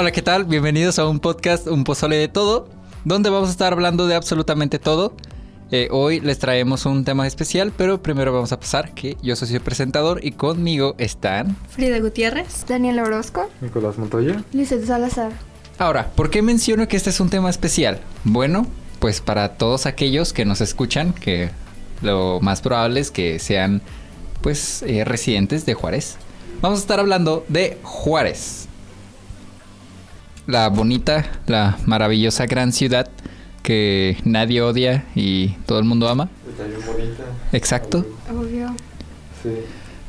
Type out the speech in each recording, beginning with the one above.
Hola, ¿qué tal? Bienvenidos a un podcast, un pozole de todo, donde vamos a estar hablando de absolutamente todo. Eh, hoy les traemos un tema especial, pero primero vamos a pasar que yo soy el presentador y conmigo están... Frida Gutiérrez. Daniel Orozco. Nicolás Montoya. Lizeth Salazar. Ahora, ¿por qué menciono que este es un tema especial? Bueno, pues para todos aquellos que nos escuchan, que lo más probable es que sean pues eh, residentes de Juárez. Vamos a estar hablando de Juárez. La bonita, la maravillosa gran ciudad que nadie odia y todo el mundo ama. Está bien bonita. Exacto. Obvio. Sí.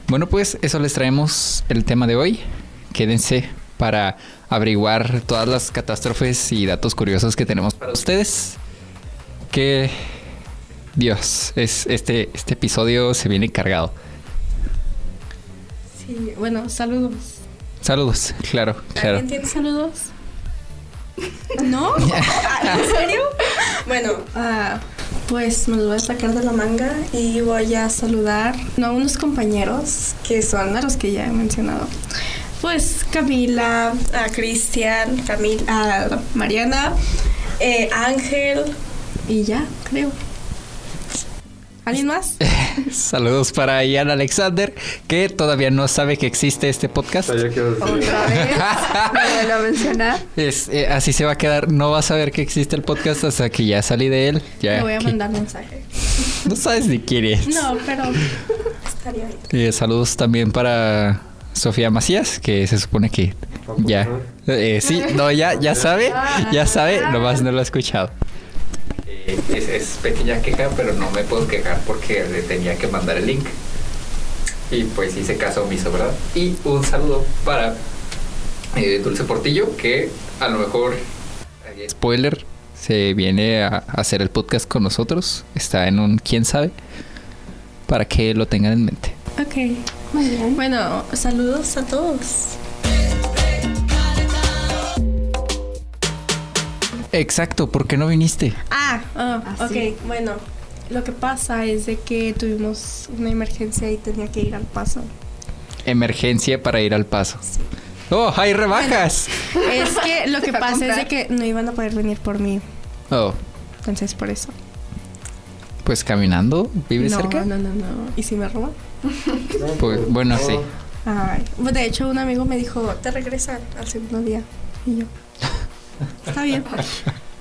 Bueno, pues eso les traemos el tema de hoy. Quédense para averiguar todas las catástrofes y datos curiosos que tenemos para ustedes. Que Dios, es este este episodio se viene cargado. Sí, bueno, saludos. Saludos, claro, claro. ¿Alguien tiene saludos? ¿No? Ah, ¿En serio? Bueno, ah, pues me los voy a sacar de la manga y voy a saludar a unos compañeros que son los que ya he mencionado. Pues Camila, a Cristian, Camila, a Mariana, eh, Ángel y ya, creo. ¿Alguien más? Saludos para Ian Alexander, que todavía no sabe que existe este podcast. Otra vez. Mencionar. Es, eh, así se va a quedar. No va a saber que existe el podcast hasta que ya salí de él. Ya, Le voy a que- mandar mensaje. No sabes ni quién es. No, pero estaría bien. Eh, saludos también para Sofía Macías, que se supone que ¿Tampoco ya. Eh, sí, no, ya, ya sabe, ya sabe, nomás no lo ha escuchado. Es, es pequeña queja, pero no me puedo quejar porque le tenía que mandar el link. Y pues hice caso omiso, ¿verdad? Y un saludo para eh, Dulce Portillo, que a lo mejor, eh, spoiler, se viene a hacer el podcast con nosotros. Está en un quién sabe, para que lo tengan en mente. Ok. Muy bien. Bueno, saludos a todos. Exacto, ¿por qué no viniste? Ah, Ah, ok, bueno. Lo que pasa es de que tuvimos una emergencia y tenía que ir al paso. Emergencia para ir al paso. Sí. ¡Oh, hay rebajas! Es que lo que pasa es de que no iban a poder venir por mí. Oh, Entonces, por eso. pues caminando, ¿vives no, cerca? No, no, no. ¿Y si me roban? Pues, bueno, sí. Ay. De hecho, un amigo me dijo, te regresan al segundo día. Y yo, está bien.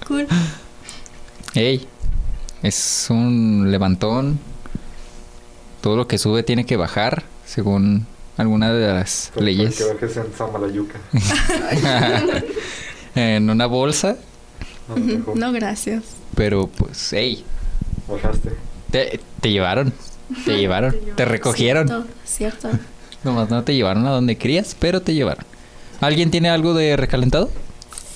Cool. Ey, es un levantón. Todo lo que sube tiene que bajar, según alguna de las Pero leyes. Que bajes en Samalayuca. en una bolsa, No. No, gracias. pero pues, ey, Bajaste. te, te llevaron. Te llevaron, te recogieron. Cierto, cierto. Nomás no te llevaron a donde querías, pero te llevaron. ¿Alguien tiene algo de recalentado?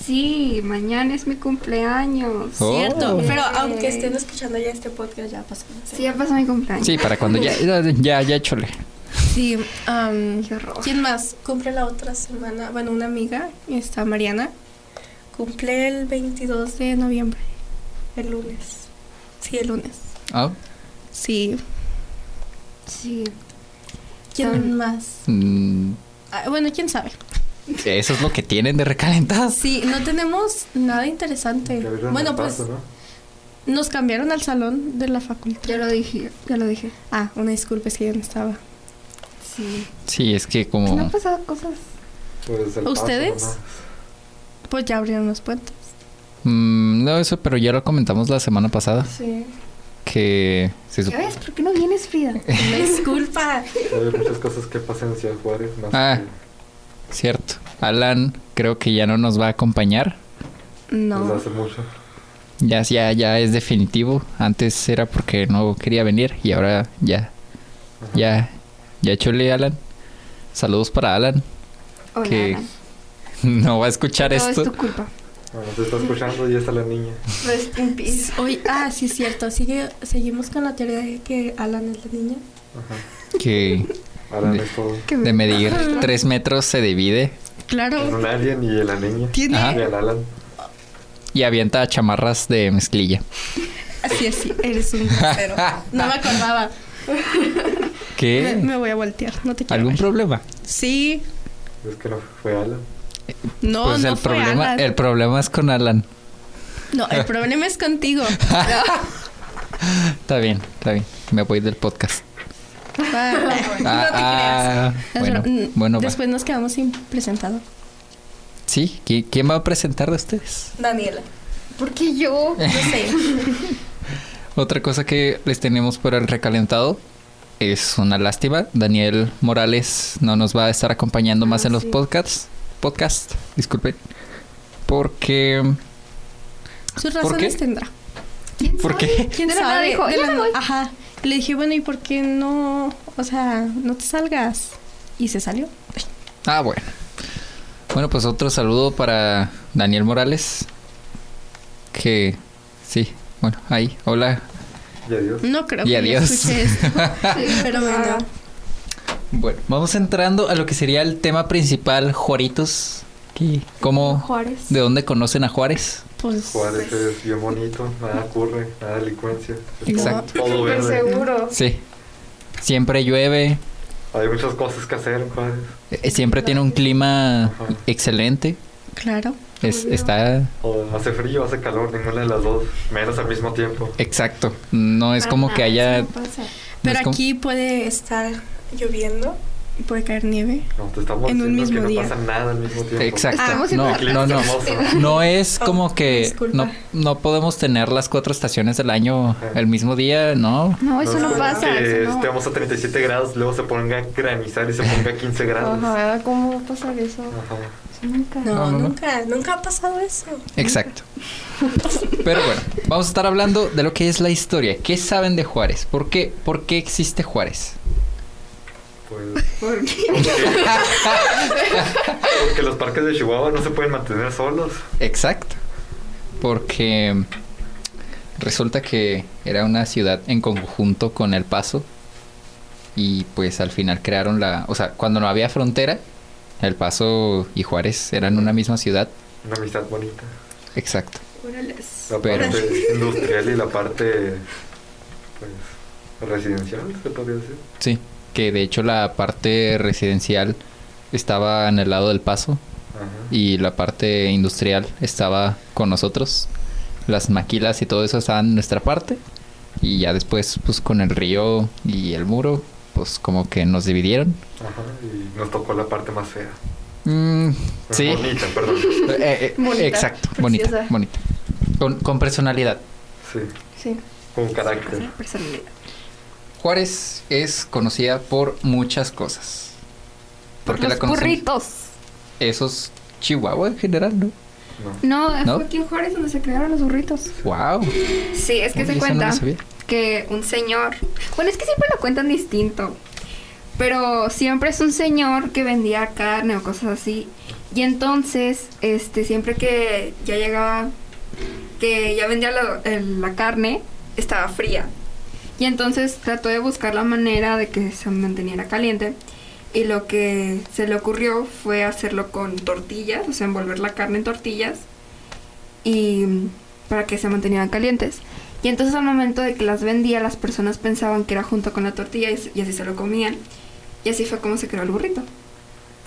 Sí, mañana es mi cumpleaños. Oh. Cierto. Pero Yay. aunque estén escuchando ya este podcast, ya pasó. Sí, ya pasó mi cumpleaños. Sí, para cuando ya, ya, ya, chole. Sí, am, Qué horror. ¿quién más? Cumple la otra semana. Bueno, una amiga, está Mariana. Cumple el 22 de noviembre. El lunes. Sí, el lunes. Ah, Sí. Sí. ¿Quién más? mm, Ah, bueno, quién sabe. Eso es lo que tienen de recalentado. Sí, no tenemos nada interesante. Bueno, pues paso, ¿no? nos cambiaron al salón de la facultad. Ya lo dije, ya lo dije. Ah, una disculpa, es que yo no estaba. Sí. Sí, es que ¿No como... han pasado cosas? Pues el paso ¿Ustedes? nomás. Pues ya abrieron los puentes. Mm, no, eso, pero ya lo comentamos la semana pasada. Sí. Que se ¿Ya sup- ves? ¿Por qué no vienes, Frida? Disculpa. Hay muchas cosas que pasan en Ciudad Juárez. Más Ah. Cierto. Alan creo que ya no nos va a acompañar. desde No. hace mucho. Ya, ya, ya es definitivo. Antes era porque no quería venir y ahora ya, Ajá. ya, ya chole Alan. Saludos para Alan. Hola, Que Alan. No va a escuchar Todo es esto. tu culpa. Bueno, se está escuchando y está la niña. Hoy, ah, sí, cierto. Sigue, seguimos con la teoría de que Alan es la niña. Ajá. Que De- me- de medir tres metros se divide Claro. Un alien y la niña. Tiene. Ajá. Y el Alan. y avienta chamarras de mezclilla. Así es, sí, eres un grosero. No me acordaba. Me, ¿Qué? me voy a voltear, no te quiero ¿Algún ver. problema? Sí, Es que no fue Alan. No, pues no el fue problema, Alan. el problema es con Alan. No, el problema es contigo. Está bien, está bien. Me voy del podcast. Ah, Ah, no te ah, creas. bueno, Mm, bueno, va. Después nos quedamos sin presentado. Sí, ¿qui- ¿quién va a presentar de ustedes? Daniela. ¿Por qué yo? No sé. Otra cosa que les tenemos por el recalentado es una lástima. Daniel Morales no nos va a estar acompañando más Ah, en los podcasts. Podcast, disculpen. Porque. Sus ¿Por razones qué? tendrá. ¿Quién ¿Por sabe? qué? ¿Quién De sabe? dijo, De. Ajá. Le dije, bueno, ¿y por qué no? O sea, no te salgas. Y se salió. Ah, bueno. Bueno, pues otro saludo para Daniel Morales. Que. Sí, bueno, ahí. Hola. Y adiós. No creo Y que adiós. escuche esto. Sí, Pero bueno. Bueno, vamos entrando a lo que sería el tema principal, Juaritos. ¿Qué- ¿Cómo? Juárez. ¿De dónde conocen a Juárez? Pues. Juárez es bien bonito, nada ocurre, nada delincuencia. Exacto. Todo verde. seguro. Sí. Siempre llueve, Hay muchas cosas que hacer en Juárez. eh, siempre tiene un clima Ajá. excelente. Claro. Es, está O hace frío, hace calor, ninguna de las dos, menos al mismo tiempo. exacto. No es como que Ajá, haya. eso no pasa. no Pero como- aquí puede estar lloviendo puede caer nieve. No, te estamos En un diciendo mismo que día. no pasa nada al mismo tiempo. Exacto. Ah, no, no, no. hermoso. No es Oh, como que no, no podemos tener las cuatro estaciones del año el mismo día, ¿no? No, eso no, pasa. Que eso no. estemos a 37 grados, luego se ponga a granizar y se ponga a 15 grados. Ajá, ¿cómo va a pasar eso? Ajá. Eso nunca. No, No, no, no. nunca, nunca ha pasado eso. Exacto. Pero bueno, vamos a estar hablando de lo que es la historia. ¿Qué saben de Juárez? ¿Por qué, por qué existe Juárez? Pues ¿Por qué? porque los parques de Chihuahua no se pueden mantener solos. Exacto. Porque resulta que era una ciudad en conjunto con El Paso. Y pues al final crearon la... O sea, cuando no había frontera, El Paso y Juárez eran una misma ciudad. Una amistad bonita. Exacto. La Pero- parte industrial y la parte pues residencial, se podría decir. Sí. Que de hecho la parte residencial estaba en el lado del Paso. Ajá. y la parte industrial estaba con nosotros. Las maquilas y todo eso estaban en nuestra parte. Y ya después, pues con el río y el muro, pues como que nos dividieron. Ajá, y nos tocó la parte más fea. Mm, sí. Bonita, perdón. Eh, eh, Bonita, exacto, bonita, preciosa. bonita. Con, con personalidad. Sí, Sí. con carácter. Personalidad. Juárez es conocida por muchas cosas. Por Porque los la burritos. esos Chihuahua en general, ¿no? No. No, ¿No? fue aquí en Juárez donde se crearon los burritos. Wow. Sí, es que se cuenta que un señor. Bueno, es que siempre lo cuentan distinto. Pero siempre es un señor que vendía carne o cosas así. Y entonces, este, siempre que ya llegaba, que ya vendía la, el- la carne, estaba fría. Y entonces trató de buscar la manera de que se manteniera caliente. Y lo que se le ocurrió fue hacerlo con tortillas, o sea, envolver la carne en tortillas. Y para que se mantenieran calientes. Y entonces al momento de que las vendía, las personas pensaban que era junto con la tortilla y, y así se lo comían. Y así fue como se creó el burrito.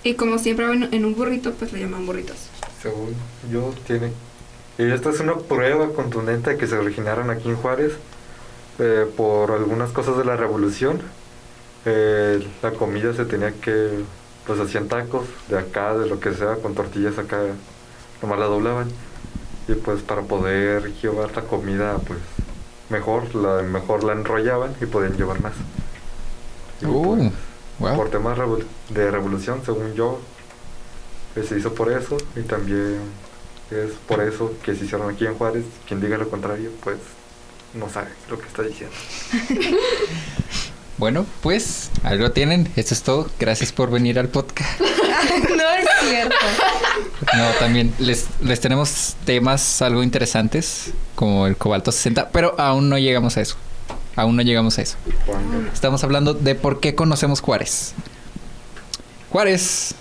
Y como siempre en, en un burrito, pues le llaman burritos. Según yo, tiene. Y esta es una prueba contundente de que se originaron aquí en Juárez eh, por algunas cosas de la revolución. Eh, la comida se tenía que. Pues hacían tacos de acá, de lo que sea, con tortillas acá, nomás la doblaban. Y pues para poder llevar la comida, pues mejor, la, mejor la enrollaban y podían llevar más. Y, Uh, pues, wow. por temas de revolución, según yo, eh, se hizo por eso y también es por eso que se hicieron aquí en Juárez. Quien diga lo contrario, pues no sabe lo que está diciendo. Bueno, pues ahí lo tienen. Esto es todo. Gracias por venir al podcast. no es cierto. No, también les, les tenemos temas algo interesantes, como el cobalto 60, pero aún no llegamos a eso. Aún no llegamos a eso. Estamos hablando de por qué conocemos Juárez. Juárez,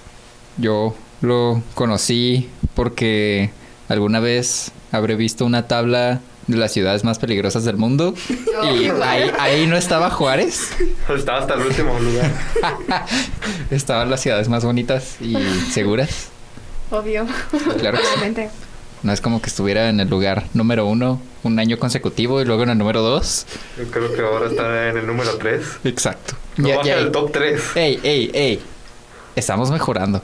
yo lo conocí porque alguna vez habré visto una tabla de las ciudades más peligrosas del mundo y ahí, ahí no estaba Juárez. Estaba hasta el último lugar. Estaban las ciudades más bonitas y seguras. Obvio. Claro que No es como que estuviera en el lugar número uno un año consecutivo y luego en el número dos. Yo creo que ahora está en el número tres. Exacto. No baja el top tres. Ey, ey, ey. Estamos mejorando.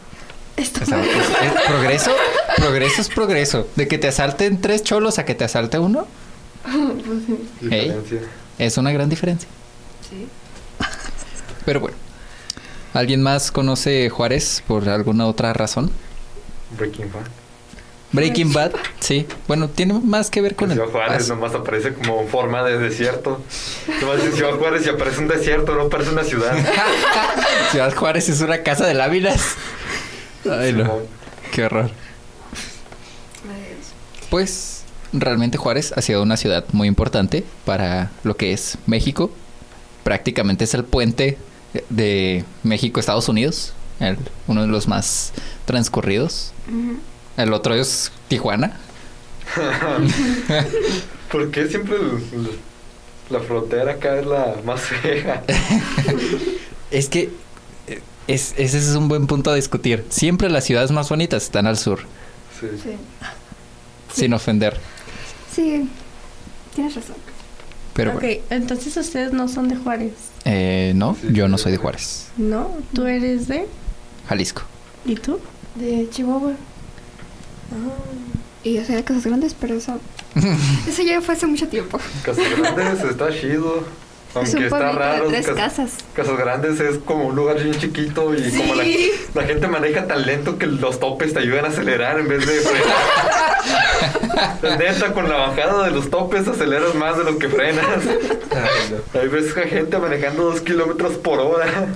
Progreso, progreso es progreso. De que te asalten tres cholos a que te asalte uno. es una gran diferencia. Sí. Pero bueno. ¿Alguien más conoce Juárez por alguna otra razón? Breaking Bad. Breaking Bad, sí. Bueno, tiene más que ver con el. Ciudad Juárez nomás aparece como forma de desierto. Nomás dice Ciudad Juárez y aparece un desierto, no parece una ciudad. Ciudad Juárez es una casa de láminas. Ay, no. Qué horror. Pues realmente Juárez ha sido una ciudad muy importante para lo que es México. Prácticamente es el puente de México Estados Unidos, uno de los más transcurridos. El otro es Tijuana. ¿Por qué siempre la frontera acá es la más fea? es que es, ese es un buen punto a discutir. Siempre las ciudades más bonitas están al sur. Sí. Sin ofender. Sí, tienes razón. Pero ok, entonces ustedes no son de Juárez. Eh, no, yo no soy de Juárez. ¿No? ¿Tú eres de? Jalisco. ¿Y tú? De Chihuahua. Ah. Y yo soy de Casas Grandes, pero eso... eso ya fue hace mucho tiempo. Casas Grandes está chido. Aunque está raro. De tres casas. Casas Grandes es como un lugar bien chiquito y como la, la, gente maneja tan lento que los topes te ayudan a acelerar en vez de frenar. Neta, con la bajada de los topes aceleras más de lo que frenas. Ahí ves a gente manejando dos kilómetros por hora.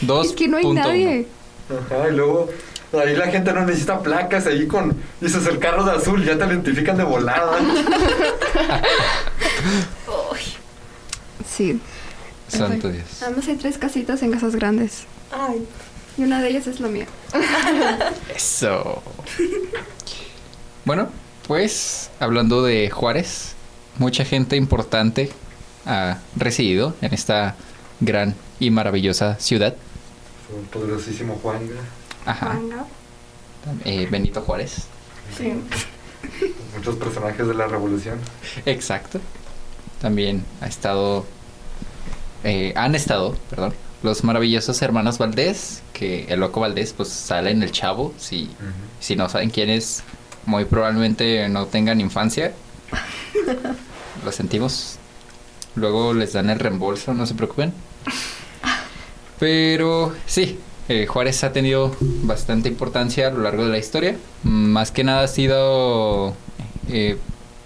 Dos. Es que no hay nadie. Ajá, y luego Ahí la gente no necesita placas, ahí con... Dices el carro de azul, ya te identifican de volada. Sí. Santo Dios. Además hay tres casitas en casas grandes. Ay. Y una de ellas es la mía. Eso. bueno, pues hablando de Juárez, mucha gente importante ha residido en esta gran y maravillosa ciudad. Un poderosísimo Juanga. Ajá. Juanga. Eh, Benito Juárez. Sí. Muchos personajes de la revolución. Exacto. También ha estado eh, han estado, perdón, los maravillosos hermanos Valdés, que el loco Valdés pues sale en el chavo, si, si no saben quién es, muy probablemente no tengan infancia. Lo sentimos. Luego les dan el reembolso, no se preocupen. Pero sí, eh, Juárez ha tenido bastante importancia a lo largo de la historia. Más que nada ha sido eh,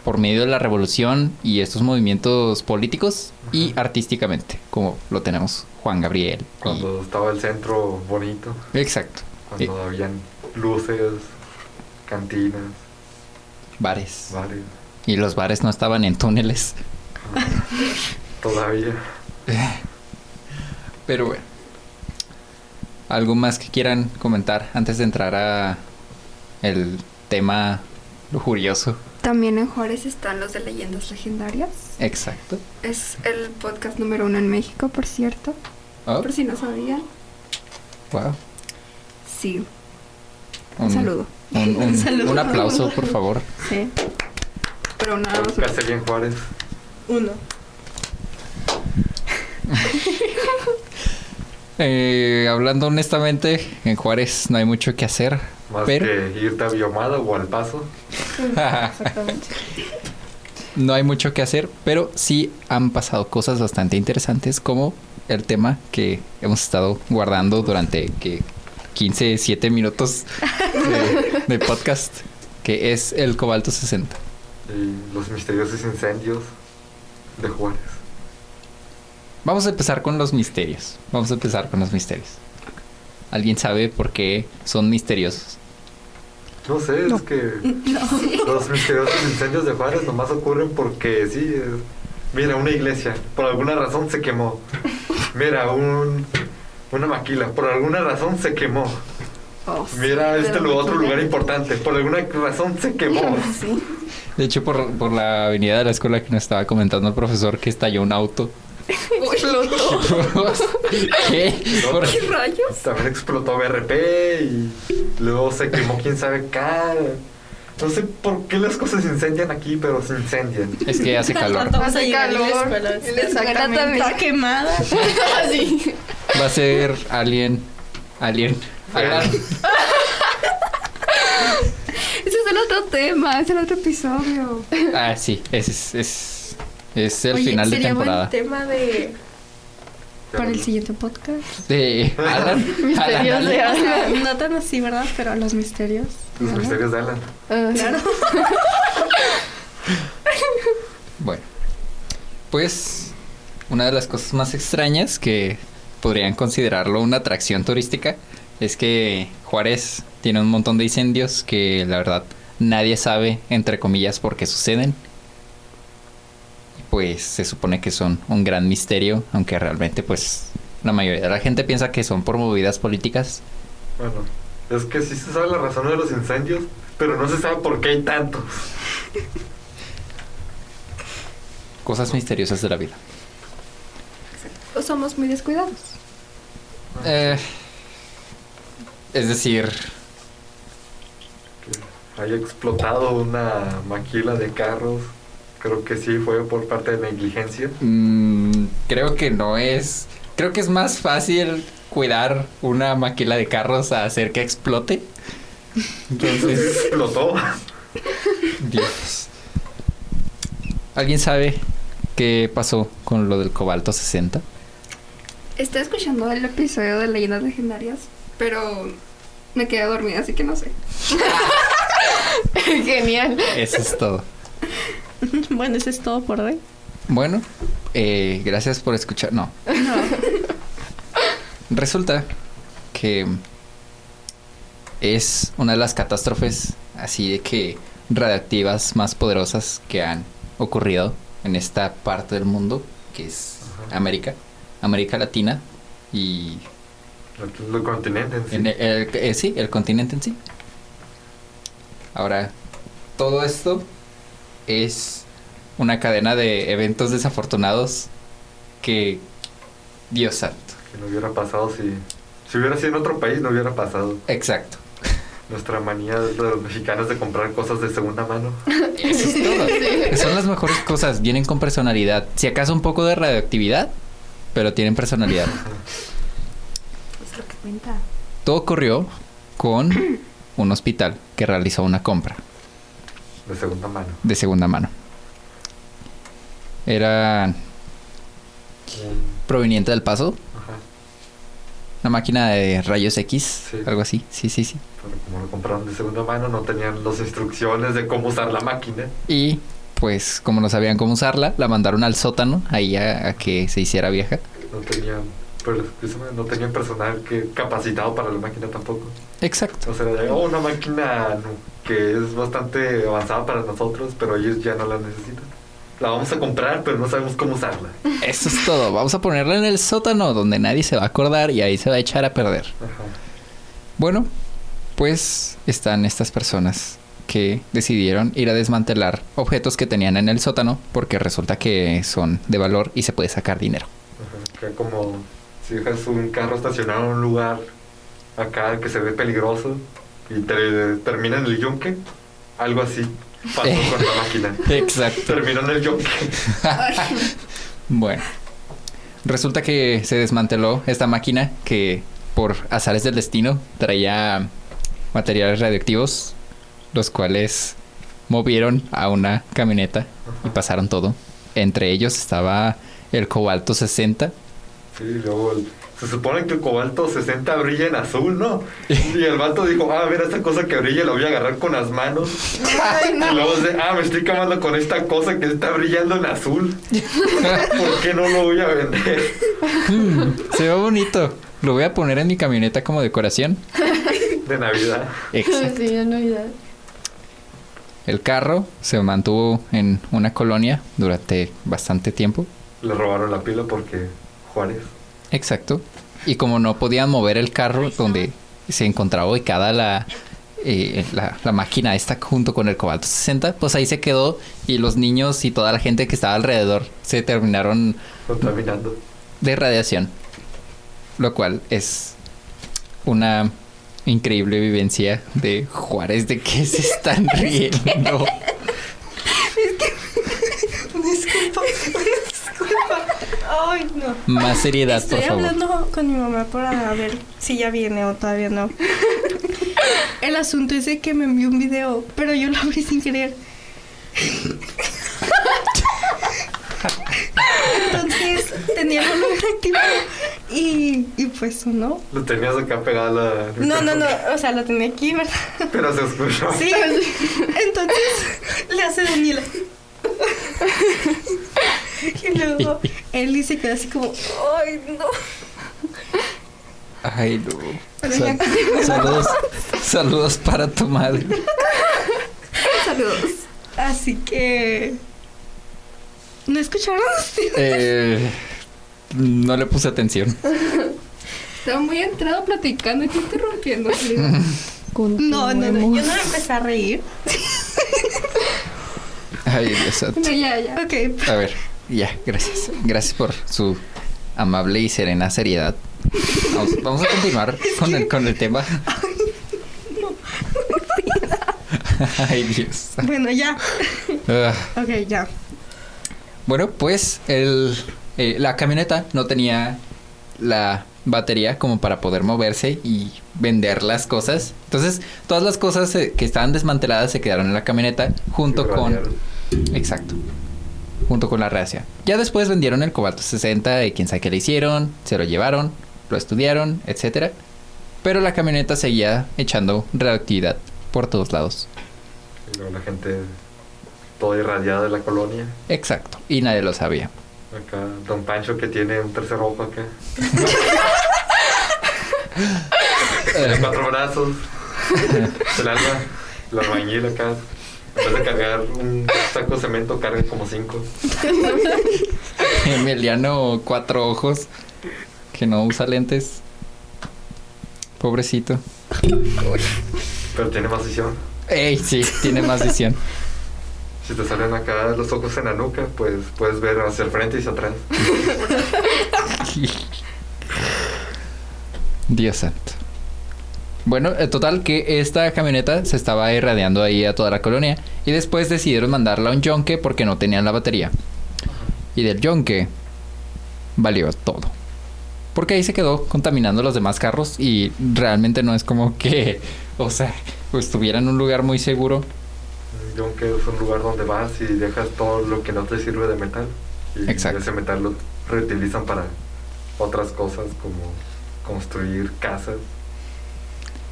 por medio de la revolución y estos movimientos políticos y artísticamente, como lo tenemos Juan Gabriel. Cuando estaba el centro bonito. Exacto. Cuando eh, habían luces, cantinas. Bares. Bares. Y los bares no estaban en túneles. Todavía. Pero bueno. ¿Algo más que quieran comentar antes de entrar a el tema lujurioso? También en Juárez están los de leyendas legendarias. Exacto. Es el podcast número uno en México, por cierto. Oh. Por si no sabían. Wow. Sí. Un, saludo. Un, aplauso, por favor. Sí. Pero nada más. Hace bien Juárez. Uno. eh, hablando honestamente, en Juárez no hay mucho que hacer. Más que irte a Biomada o al paso. Exactamente. no hay mucho que hacer, pero sí han pasado cosas bastante interesantes como el tema que hemos estado guardando durante que 15, 7 minutos de, podcast, que es el cobalto 60. Y los misteriosos incendios de Juárez. Vamos a empezar con los misterios. Vamos a empezar con los misterios. ¿Alguien sabe por qué son misteriosos? No sé, es que los misteriosos incendios de Juárez nomás ocurren porque sí, mira, una iglesia, por alguna razón se quemó. Mira, un, una maquila, por alguna razón se quemó. Oh, mira, este otro lugar importante, por alguna razón se quemó. De hecho, por, por la avenida de la escuela que nos estaba comentando el profesor que estalló un auto. ¿Qué? ¿Qué rayos? También explotó BRP y luego se quemó quién sabe acá. No sé por qué las cosas se incendian aquí, pero se incendian. Es que hace calor. Hace calor. Exactamente. Está quemada. Así. Va a ser alien. Alien. Alan. Ese es el otro tema, es el otro episodio. Ah, sí. Es, es, es, es el Oye, final de temporada. buen tema de para el siguiente podcast. De Alan. Misterios Alan. de Alan. No tan así, ¿verdad? Pero los misterios. Los Alan. misterios de Alan. Claro. Bueno, pues una de las cosas más extrañas que podrían considerarlo una atracción turística es que Juárez tiene un montón de incendios que la verdad nadie sabe, entre comillas, por qué suceden. Pues se supone que son un gran misterio, aunque realmente pues la mayoría de la gente piensa que son por movidas políticas. Bueno, es que sí se sabe la razón de los incendios, pero no se sabe por qué hay tantos. Cosas misteriosas de la vida. O somos muy descuidados. Eh, es decir, Que haya explotado una maquila de carros. Creo que sí fue por parte de negligencia. Mm, creo que no es. Creo que es más fácil cuidar una maquila de carros a hacer que explote. Entonces, Explotó. Dios. ¿Alguien sabe qué pasó con lo del cobalto 60? Estoy escuchando el episodio de Leyendas Legendarias, pero me quedé dormida, así que no sé. Genial. Eso es todo. Bueno, eso es todo por hoy. Bueno, eh, gracias por escuchar. No. Resulta que es una de las catástrofes así de que radiactivas más poderosas que han ocurrido en esta parte del mundo, que es Ajá. América, América Latina y El, el continente en sí. en el, el- eh, sí, el continente en sí. Ahora, todo esto es una cadena de eventos desafortunados que Dios santo. Que no hubiera pasado si... Si hubiera sido en otro país, no hubiera pasado. Exacto. Nuestra manía de los mexicanos de comprar cosas de segunda mano. Eso es todo. Son las mejores cosas, vienen con personalidad. Si acaso un poco de radioactividad, pero tienen personalidad. Es lo que cuenta. Todo ocurrió con un hospital que realizó una compra De segunda mano. de segunda mano. Era proveniente del paso, Ajá. una máquina de rayos X, Sí. algo así. Sí, sí, sí. Pero como lo compraron de segunda mano, no tenían las instrucciones de cómo usar la máquina. Y pues como no sabían cómo usarla, la mandaron al sótano ahí a, a que se hiciera vieja. No tenían, pero, precisamente no tenían personal que, capacitado para la máquina tampoco. Exacto. O sea, oh, una máquina que es bastante avanzada para nosotros, pero ellos ya no la necesitan. La vamos a comprar, pero no sabemos cómo usarla. Eso es todo. Vamos a ponerla en el sótano donde nadie se va a acordar y ahí se va a echar a perder. Ajá. Bueno, pues están estas personas que decidieron ir a desmantelar objetos que tenían en el sótano porque resulta que son de valor y se puede sacar dinero. Ajá, que como si dejas un carro estacionado en un lugar acá que se ve peligroso y te termina en el yunque, algo así pasó Eh. con la máquina. Exacto. Terminó en el yunque. Bueno, resulta que se desmanteló esta máquina que por azares del destino traía materiales radioactivos, los cuales movieron a una camioneta y pasaron todo. Entre ellos estaba el cobalto 60. Sí, luego el- se supone que el cobalto 60 brilla en azul, ¿no? Y el vato dijo, ah, mira esta cosa que brilla, la voy a agarrar con las manos. Y luego dice, ah, me estoy quemando con esta cosa que está brillando en azul. ¿Por qué no lo voy a vender? Se ve bonito. Lo voy a poner en mi camioneta como decoración. De Navidad. Exacto. Sí, en Navidad. El carro se mantuvo en una colonia durante bastante tiempo. Le robaron la pila porque Juárez. Exacto. Y como no podían mover el carro donde se encontraba ubicada la, eh, la, la máquina esta junto con el cobalto 60, pues ahí se quedó y los niños y toda la gente que estaba alrededor se terminaron Contaminando. de radiación, lo cual es una increíble vivencia de Juárez de que se están riendo. es que disculpa, disculpa. Ay, no. Más seriedad, por favor. Estoy hablando con mi mamá para ver si ya viene o todavía no. El asunto es de que me envió un video, pero yo lo abrí sin querer. Entonces tenía el volumen activado y, y pues no. Lo tenías acá pegado a la. No, no, no, o sea, lo tenía aquí, ¿verdad? Pero se escuchó. Sí, entonces le hace Daniela. Y luego él dice que así como, ¡ay, no! Ay, no. saludos, saludos para tu madre. Saludos. Así que. ¿No escucharon? Eh, no le puse atención. Estaba muy entrado platicando y te interrumpiendo. no, no, no. Yo no me empecé a reír. Ay, Dios santo. ya, ya. Ok. A ver, ya, gracias. Gracias por su amable y serena seriedad. Vamos, a continuar con, el, con el tema. Ay, Dios. Bueno, ya. Ah. ok, ya. Bueno, pues el, eh, la camioneta no tenía la batería como para poder moverse y vender las cosas. Entonces, todas las cosas eh, que estaban desmanteladas se quedaron en la camioneta junto con... Exacto. Junto con la racia. Ya después vendieron el cobalto 60 y quién sabe qué le hicieron, se lo llevaron, lo estudiaron, etcétera. Pero la camioneta seguía echando radioactividad por todos lados. La gente toda irradiada de la colonia. Exacto, y nadie lo sabía. Acá, Don Pancho que tiene un tercer ojo acá. tiene cuatro brazos. El alma, la albañil acá. Vez de cargar un saco de cemento, carga como cinco. Emiliano, cuatro ojos. Que no usa lentes. Pobrecito. Pero tiene más visión. Ey, sí, tiene más visión. Si te salen acá los ojos en la nuca, pues puedes ver hacia el frente y hacia atrás. Dios santo. Bueno, el total que esta camioneta se estaba irradiando ahí a toda la colonia y después decidieron mandarla a un yonque porque no tenían la batería. Y del yonque valió todo. Porque ahí se quedó contaminando los demás carros y realmente no es como que, o sea, estuviera en un lugar muy seguro que es un lugar donde vas y dejas todo lo que no te sirve de metal. Y ese metal lo reutilizan para otras cosas como construir casas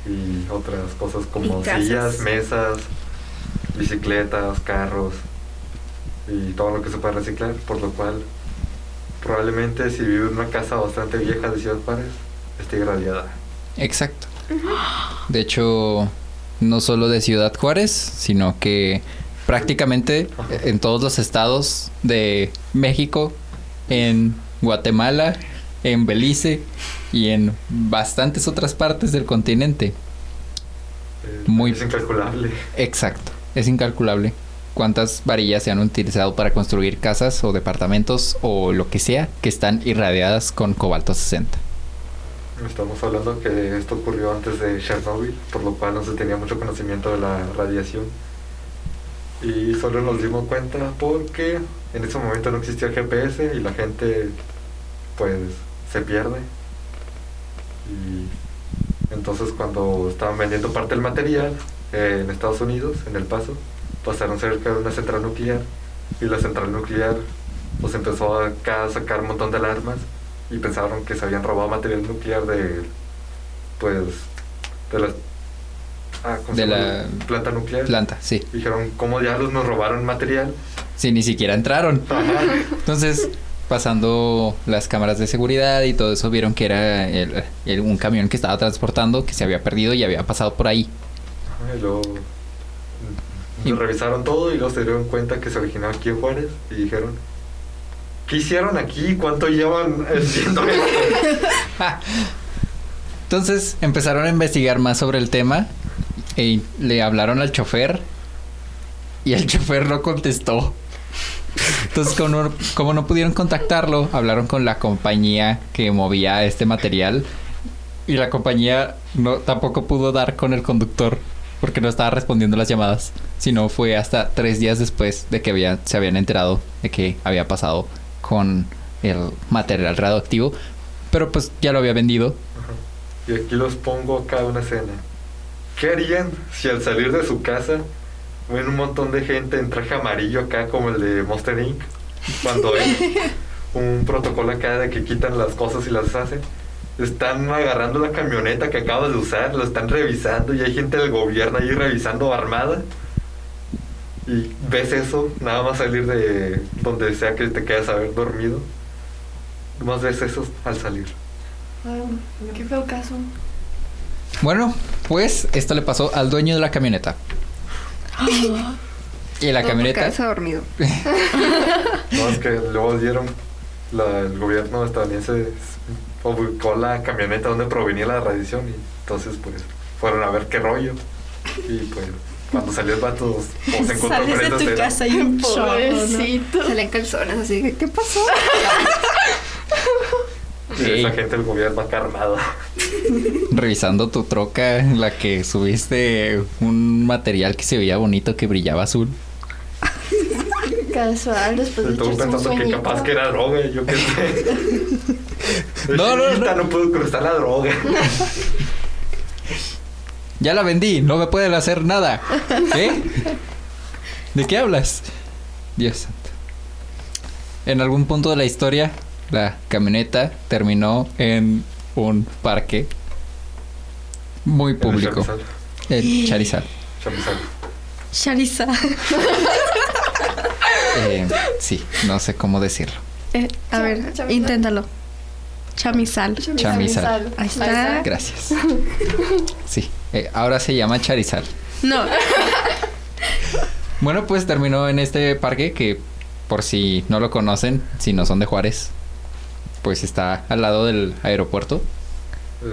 y otras cosas como sillas, mesas, bicicletas, carros y todo lo que se puede reciclar, por lo cual probablemente si vive en una casa bastante vieja de Ciudad Juárez, esté irradiada. Exacto. De hecho, no solo de Ciudad Juárez, sino que prácticamente en todos los estados de México, en Guatemala, en Belice y en bastantes otras partes del continente. Muy es incalculable. Exacto, es incalculable cuántas varillas se han utilizado para construir casas o departamentos o lo que sea que están irradiadas con cobalto 60. Estamos hablando que esto ocurrió antes de Chernobyl, por lo cual no se tenía mucho conocimiento de la radiación. Y solo nos dimos cuenta porque en ese momento no existía el GPS y la gente pues se pierde. Y entonces cuando estaban vendiendo parte del material eh, en Estados Unidos, en El Paso, pasaron cerca de una central nuclear. Y la central nuclear pues empezó a sacar un montón de alarmas. Y pensaron que se habían robado material nuclear de pues de la ah, de la planta nuclear. planta sí. Dijeron cómo diablos nos robaron material sí ni siquiera entraron. Entonces pasando las cámaras de seguridad y todo eso vieron que era el, un camión que estaba transportando que se había perdido y había pasado por ahí y luego y, revisaron todo y luego se dieron cuenta que se originaba aquí en Juárez y dijeron ¿Qué hicieron aquí? ¿Cuánto llevan haciendo esto? Entonces empezaron a investigar más sobre el tema y le hablaron al chofer y el chofer no contestó. Entonces, como no pudieron contactarlo, hablaron con la compañía que movía este material y la compañía no tampoco pudo dar con el conductor porque no estaba respondiendo las llamadas, sino fue hasta tres días después de que se habían enterado de que había pasado con el material radioactivo, pero pues ya lo había vendido. Y aquí los pongo acá una escena. ¿Qué harían si al salir de su casa ven un montón de gente en traje amarillo acá como el de Monster Inc? Cuando hay un protocolo acá de que quitan las cosas y las hacen están agarrando la camioneta que acabas de usar, lo están revisando y hay gente del gobierno ahí revisando armada. Y ves eso, nada más salir de donde sea que te quedas a ver dormido. Más ves eso al salir. qué feo caso. Bueno, pues esto le pasó al dueño de la camioneta. Y la camioneta. dormido. no, es que luego dieron el gobierno estadounidense ubicó la camioneta donde provenía la radiación y entonces pues fueron a ver qué rollo y pues cuando salió el vato pues, se encontró Sales de tu casa y un pobrecito salen calzones así ¿qué pasó? y esa gente del gobierno acá armada revisando tu troca en la que subiste un material que se veía bonito que brillaba azul casual después de Estuve pensando que capaz que era droga, yo qué sé. no, no, no. No puedo cruzar la droga. Ya la vendí, no me pueden hacer nada. ¿Qué? ¿De qué hablas? Dios santo. En algún punto de la historia, la camioneta terminó en un parque muy público. El Charizard. Charizard. Charizard. Eh, sí, no sé cómo decirlo. Eh, a ver, inténtalo. Chamizal. Chamizal. Ahí está. Gracias. Sí, eh, ahora se llama Charizal. No. Bueno, pues terminó en este parque que, por si no lo conocen, si no son de Juárez, pues está al lado del aeropuerto.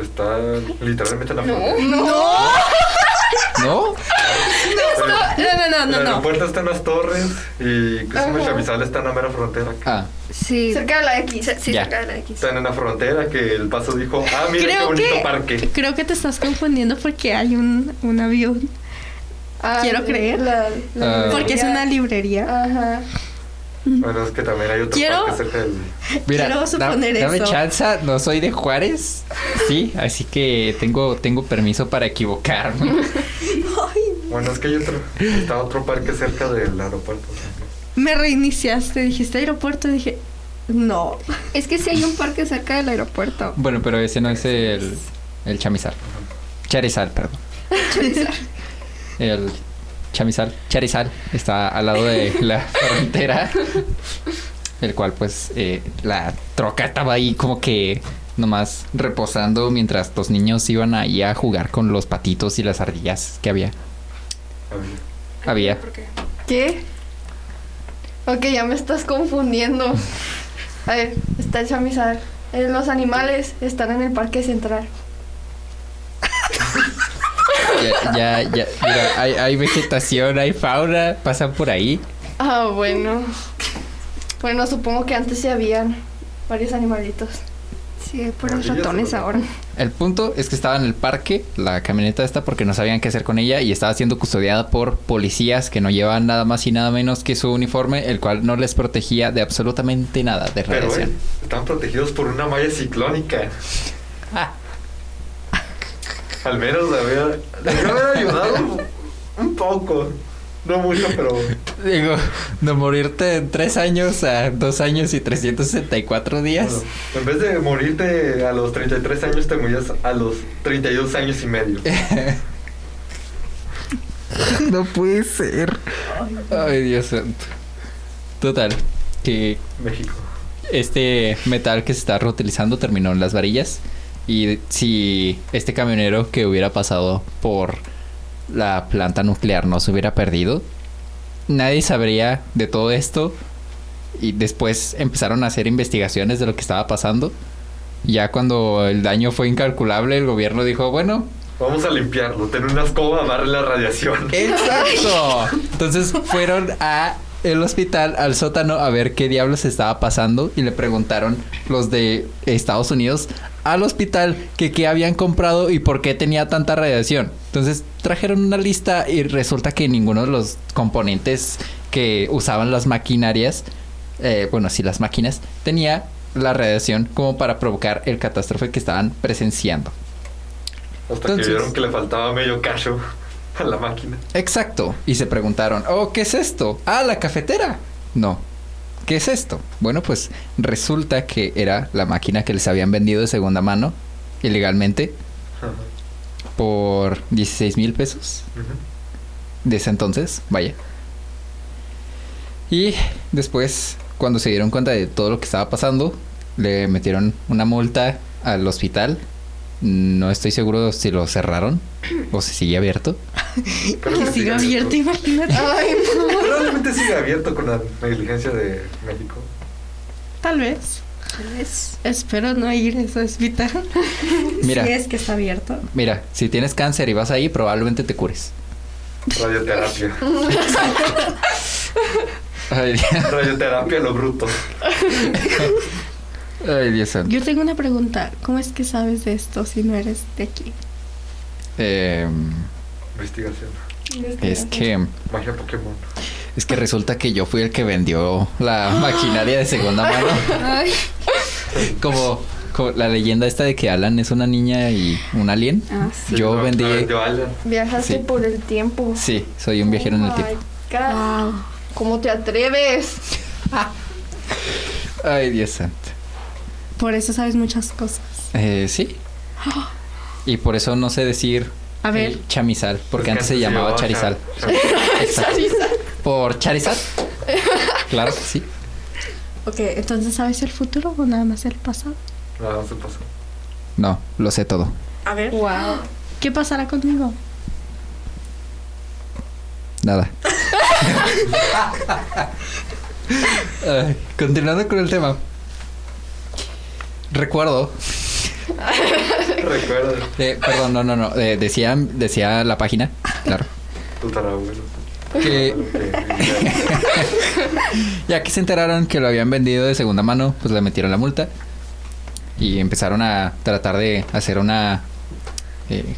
Está literalmente en la no. ¡No! ¿No? No, no, no, no. El aeropuerto está en las torres y Chamizal está en la mera frontera. Ah. Sí. Cerca de la X. Sí, cerca de la X. Están en la frontera que el paso dijo, ah, mira qué bonito parque. Creo que te estás confundiendo porque hay un, un avión. Ah, Quiero creer. Ah. porque es una librería. Ajá. Bueno, es que también hay otro Quiero, parque cerca del... Mira, quiero suponer dame eso. chance, no soy de Juárez, sí, así que tengo, tengo permiso para equivocarme. Bueno, es que hay otro, está otro parque cerca del aeropuerto. Me reiniciaste, dijiste aeropuerto, dije, no. Es que sí hay un parque cerca del aeropuerto. Bueno, pero ese no es el, el Chamizar. Charizal, perdón. Charizal. El Chamizal, Charizal, está al lado de la frontera. El cual, pues, eh, la troca estaba ahí como que nomás reposando mientras los niños iban ahí a jugar con los patitos y las ardillas que había. Había. ¿Por qué? ¿Qué? Ok, ya me estás confundiendo. A ver, está el chamizal. Eh, los animales están en el parque central. Ya, ya, ya. Mira, hay, hay vegetación, hay fauna, pasan por ahí. Ah, bueno. Bueno, supongo que antes sí habían varios animalitos. Sí, por los ratones ahora. El punto es que estaba en el parque, la camioneta esta, porque no sabían qué hacer con ella y estaba siendo custodiada por policías que no llevaban nada más y nada menos que su uniforme, el cual no les protegía de absolutamente nada de radiación. Pero, eh, están protegidos por una malla ciclónica. Ah. Al menos había, debió haber ayudado un poco. No mucho, pero. Digo, de morirte en tres años a dos años y 364 días. Bueno, en vez de morirte a los 33 años, te morías a los 32 años y medio. no puede ser. Ay, Dios santo. Total, que. México. Este metal que se está reutilizando terminó en las varillas. Y si este camionero que hubiera pasado por la planta nuclear no se hubiera perdido, nadie sabría de todo esto. Y después empezaron a hacer investigaciones de lo que estaba pasando. Ya cuando el daño fue incalculable, el gobierno dijo, bueno... Vamos a limpiarlo, tener una escoba, barre la radiación. Exacto. Entonces fueron a el hospital al sótano a ver qué diablos estaba pasando y le preguntaron los de Estados Unidos al hospital que qué habían comprado y por qué tenía tanta radiación. Entonces trajeron una lista y resulta que ninguno de los componentes que usaban las maquinarias, eh, bueno, sí, las máquinas, tenía la radiación como para provocar el catástrofe que estaban presenciando. Hasta que vieron que le faltaba medio cacho a la máquina. Exacto. Y se preguntaron, oh, ¿qué es esto? Ah, la cafetera. No. ¿Qué es esto? Bueno, pues resulta que era la máquina que les habían vendido de segunda mano, ilegalmente, por 16 mil pesos. De ese entonces, vaya. Y después, cuando se dieron cuenta de todo lo que estaba pasando, le metieron una multa al hospital no estoy seguro si lo cerraron o si sigue abierto. que sigue abierto, imagínate. Probablemente sigue abierto con la negligencia de México. Tal vez. Tal vez. Espero no ir a ese hospital. Mira, si es que está abierto. Mira, si tienes cáncer y vas ahí, probablemente te cures. Radioterapia. Radioterapia lo bruto. Ay, Dios Yo tengo una pregunta. ¿Cómo es que sabes de esto si no eres de aquí? Eh, Investigación. Es que... Magia Pokémon. Es que resulta que yo fui el que vendió la maquinaria de segunda mano. Ay. Como, la leyenda esta de que Alan es una niña y un alien. Ah, sí. Yo vendí... Viajaste por el tiempo. Sí, soy un viajero en el tiempo. Wow. ¿Cómo te atreves? Ay, Dios santo. Por eso sabes muchas cosas. Eh, sí. Y por eso no sé decir a ver. chamizal, porque antes se llamaba Charizal. Charizal. Por Charizal. claro, sí. Ok, entonces ¿sabes el futuro o nada más el pasado? Nada más el pasado. No, lo sé todo. A ver. Wow. ¿Qué pasará conmigo? Nada. continuando con el tema. Recuerdo. Recuerdo. Eh, perdón, no, no, no. Eh, decía, decía la página, claro. Que... ya que se enteraron que lo habían vendido de segunda mano, pues le metieron la multa. Y empezaron a tratar de hacer una... Eh,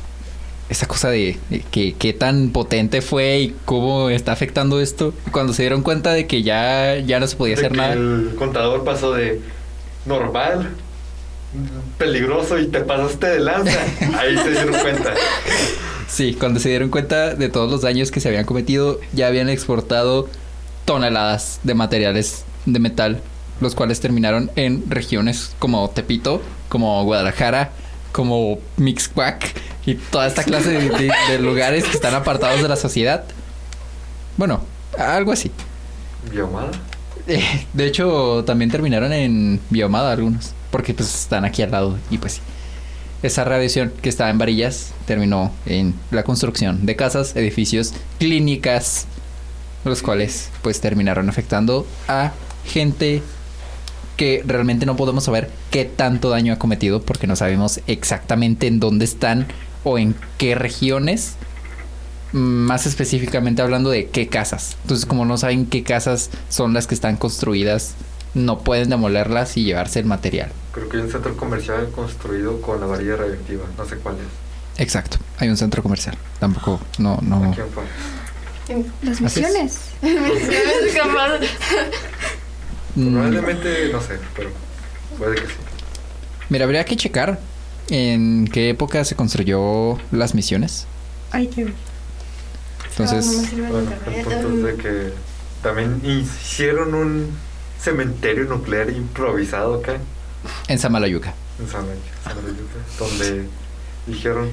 esa cosa de, que qué tan potente fue y cómo está afectando esto. Cuando se dieron cuenta de que ya, ya no se podía hacer nada. El contador pasó de normal peligroso y te pasaste de lanza. Ahí se dieron cuenta. Sí, cuando se dieron cuenta de todos los daños que se habían cometido, ya habían exportado toneladas de materiales de metal, los cuales terminaron en regiones como Tepito, como Guadalajara, como Mixquack y toda esta clase de, lugares que están apartados de la sociedad. Bueno, algo así. ¿Biomada? Eh, de hecho, también terminaron en Biomada algunos porque pues están aquí al lado y pues esa radiación que estaba en varillas terminó en la construcción de casas, edificios, clínicas, los cuales pues terminaron afectando a gente que realmente no podemos saber qué tanto daño ha cometido porque no sabemos exactamente en dónde están o en qué regiones. Más específicamente hablando de qué casas. Entonces como no saben qué casas son las que están construidas no pueden demolerlas y llevarse el material. Creo que hay un centro comercial construido con la varilla radioactiva, no sé cuál es. Exacto, hay un centro comercial. Tampoco, no, no. En las misiones. Mm. Probablemente, no sé, pero puede que sí. Mira, habría que checar en qué época se construyó las misiones. Hay que Entonces, bueno, el punto es de que también hicieron un cementerio nuclear improvisado acá. En Samalayuca. En Samalayuca, donde dijeron,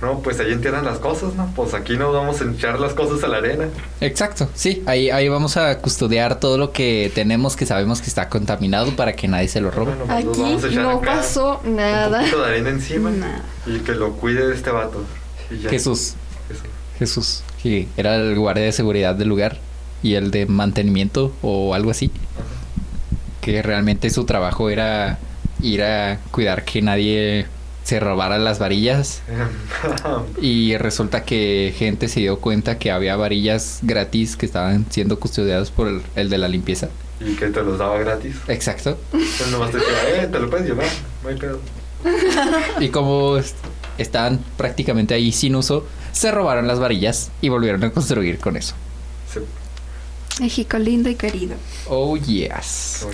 no, pues ahí entierran las cosas, ¿no? Pues aquí no vamos a echar las cosas a la arena. Exacto, sí, ahí, ahí vamos a custodiar todo lo que tenemos que sabemos que está contaminado para que nadie se lo robe. Pues aquí no pasó nada. Un poquito de arena encima y que lo cuide de este vato. Jesús. Jesús. Jesús, que era el guardia de seguridad del lugar y el de mantenimiento o algo así. Que realmente su trabajo era ir a cuidar que nadie se robaran las varillas. y resulta que gente se dio cuenta que había varillas gratis que estaban siendo custodiadas por el, de la limpieza. Y que te los daba gratis. Exacto. Pues nomás te decía, eh, te lo puedes llevar, no hay pedo. y como estaban prácticamente ahí sin uso, se robaron las varillas y volvieron a construir con eso. México lindo y querido. Oh, yes.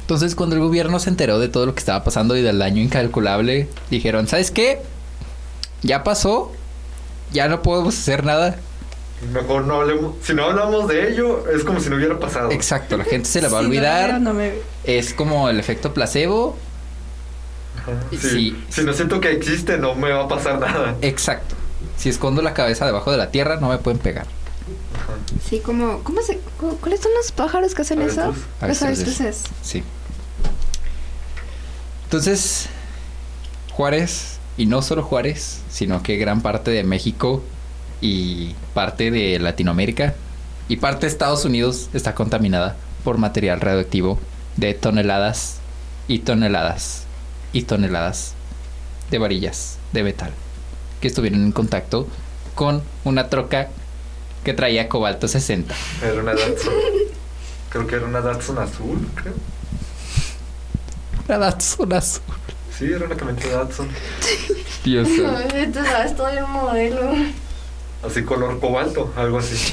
Entonces, cuando el gobierno se enteró de todo lo que estaba pasando y del daño incalculable, dijeron, ¿sabes qué? Ya pasó, ya no podemos hacer nada. Mejor no hablemos, si no hablamos de ello, es como si no hubiera pasado. Exacto, la gente se la va a olvidar. Es como el efecto placebo. Si no siento que existe, no me va a pasar nada. Exacto. Si escondo la cabeza debajo de la tierra, no me pueden pegar. Sí, como, ¿cómo se, ¿cuáles son los pájaros que hacen eso? Los avestruces. Sí. Entonces, Juárez, y no solo Juárez, sino que gran parte de México y parte de Latinoamérica y parte de Estados Unidos está contaminada por material radioactivo de toneladas y toneladas y toneladas de varillas de metal que estuvieron en contacto con una troca que traía cobalto 60. Era una Datsun. creo que era una Datsun azul, creo. Una Datsun azul. Sí, era una camioneta Datsun. Dios mío. Tú sabes todo el modelo. Así color cobalto, algo así.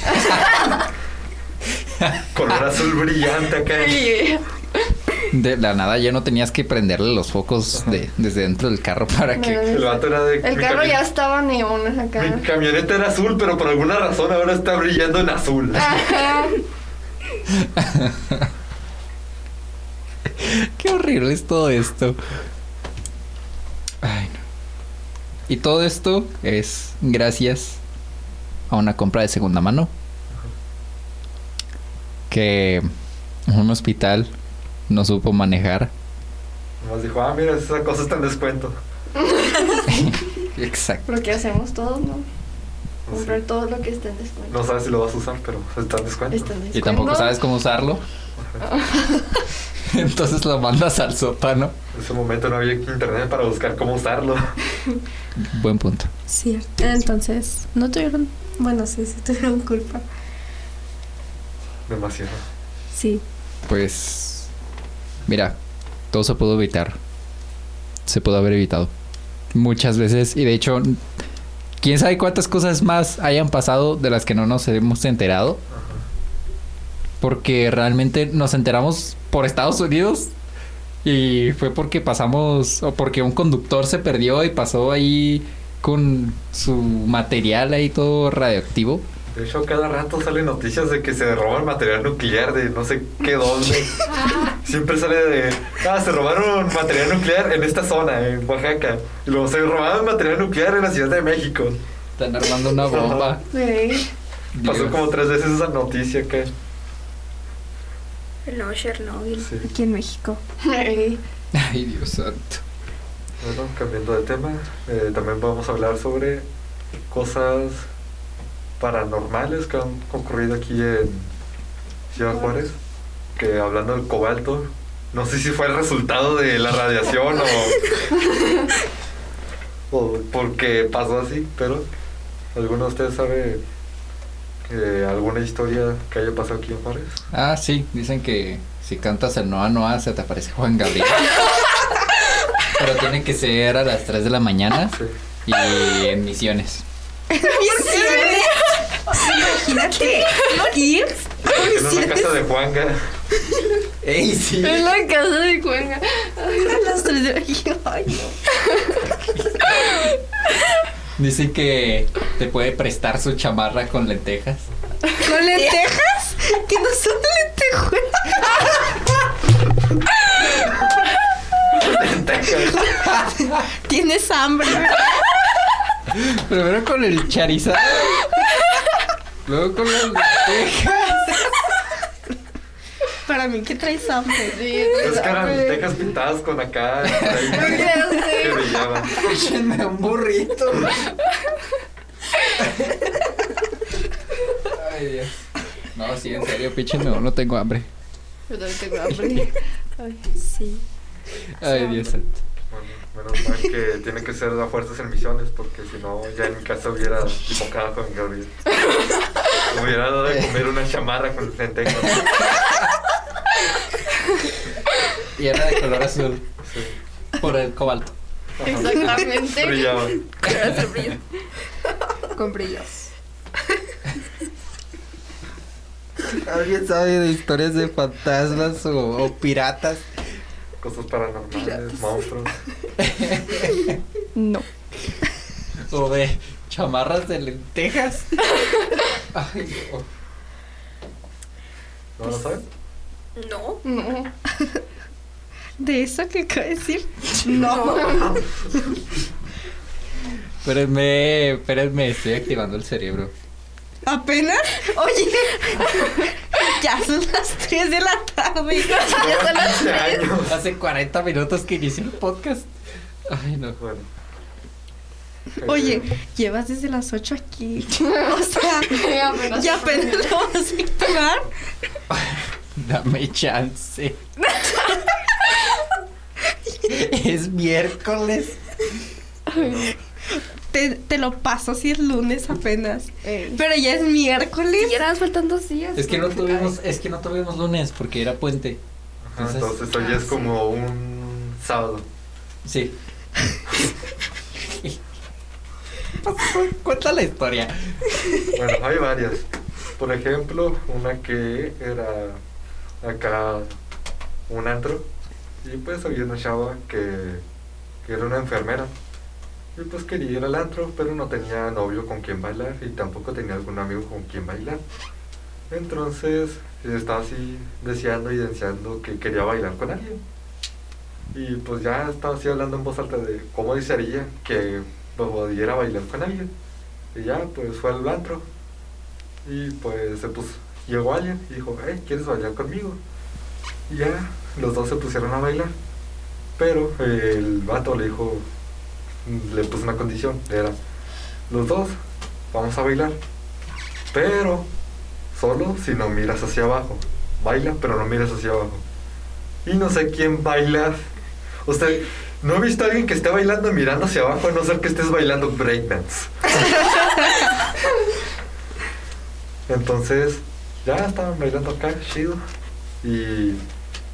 color azul brillante acá. De la nada ya no tenías que prenderle los focos de, desde dentro del carro para que... El vato era de... El carro ya estaba neón acá. Mi camioneta era azul, pero por alguna razón ahora está brillando en azul. Qué horrible es todo esto. Ay, no. Y todo esto es gracias a una compra de segunda mano. Que un hospital no supo manejar. Nos dijo, ah, mira, esa cosa está en descuento. Exacto. Lo que hacemos todos, ¿no? Comprar todo lo que está en descuento. No sabes si lo vas a usar, pero está en descuento. Está en descuento. Y tampoco sabes cómo usarlo. Entonces lo mandas al sótano. En ese momento no había internet para buscar cómo usarlo. Buen punto. Cierto. Entonces, no tuvieron. Bueno, sí, sí tuvieron culpa. Demasiado. Sí. Pues mira, todo se pudo evitar. Se pudo haber evitado. Muchas veces. Y de hecho, quién sabe cuántas cosas más hayan pasado de las que no nos hemos enterado. Porque realmente nos enteramos por Estados Unidos. Y fue porque pasamos. O porque un conductor se perdió y pasó ahí con su material ahí todo radioactivo. De hecho, cada rato salen noticias de que se roban material nuclear de no sé qué dónde. Siempre sale de, ah, se robaron material nuclear en esta zona, en Oaxaca. Y luego se robaron material nuclear en la Ciudad de México. Están armando una bomba. Sí. Pasó como tres veces esa noticia que... El nuevo Chernobyl. Aquí en México. Ay, Dios santo. Bueno, cambiando de tema, eh, también vamos a hablar sobre cosas paranormales que han ocurrido aquí en Ciudad Juárez, que hablando del cobalto, no sé si fue el resultado de la radiación o, o porque pasó así, pero ¿alguno de ustedes sabe alguna historia que haya pasado aquí en Juárez? Ah, sí, dicen que si cantas el Noa Noa se te aparece Juan Gabriel. pero tiene que ser a las 3 de la mañana y en misiones. ¿Misiones? Imagínate ir en una casa de Juanga. Ey, sí. En la casa de Juanga. Ay, las tres de Ay, Dice que te puede prestar su chamarra con lentejas. ¿Con lentejas? Que no son lentejas. Tienes hambre. Primero con el charizado. Luego con las lentejas. Para mí que traes hambre. es que eran lentejas pintadas con acá. Échenme un burrito. Ay, Dios. No, sí, en serio, píchenme no tengo hambre. Yo también tengo hambre. Ay, sí. Ay, Dios santo. menos mal que tiene que ser a fuerzas en misiones, porque si no, ya en mi casa hubiera invocado con Gabriel. Me hubiera dado de comer una chamarra con lentejas. Y era de color azul. Sí. Por el cobalto. Exactamente. Brillaba. Con brillos. ¿Alguien sabe de historias de fantasmas o, o piratas? Cosas paranormales, monstruos. No. O de chamarras de lentejas. Ay, no. ¿No lo sabes? No. No. ¿De eso que acabo de decir? No. Espérenme, espérenme, estoy activando el cerebro. ¿Apenas? Oye, ya son las 3 de la tarde. Ya son las 15 años. Hace 40 minutos que inicié el podcast. Ay, no. Bueno. Oye, llevas desde las 8 aquí. O sea, ya apenas lo vas a activar. Dame chance. es miércoles. Te, te lo paso si es lunes apenas. Ey. Pero ya es miércoles. Y ahora faltan dos días. Es que no tuvimos, es que no tuvimos lunes porque era puente. ajá, Entonces- entonces hoy es como un sábado. Sí. Cuenta la historia. Bueno, hay varias. Por ejemplo, una que era acá un antro. Y pues había una chava que, que era una enfermera. Y pues quería ir al antro, pero no tenía novio con quien bailar y tampoco tenía algún amigo con quien bailar. Entonces estaba así deseando y deseando que quería bailar con alguien. Y pues ya estaba así hablando en voz alta de cómo desearía que pudiera bailar con alguien. Y ya pues fue al antro. Y pues se puso, llegó alguien y dijo, hey, ¿quieres bailar conmigo? Y ya los dos se pusieron a bailar. Pero el vato le dijo, le puso una condición, era, los dos vamos a bailar. Pero solo si no miras hacia abajo. Baila, pero no miras hacia abajo. Y no sé quién baila. Usted, no he visto a alguien que esté bailando mirando hacia abajo, a no ser que estés bailando breakdance. Entonces, ya estaban bailando acá, chido. Y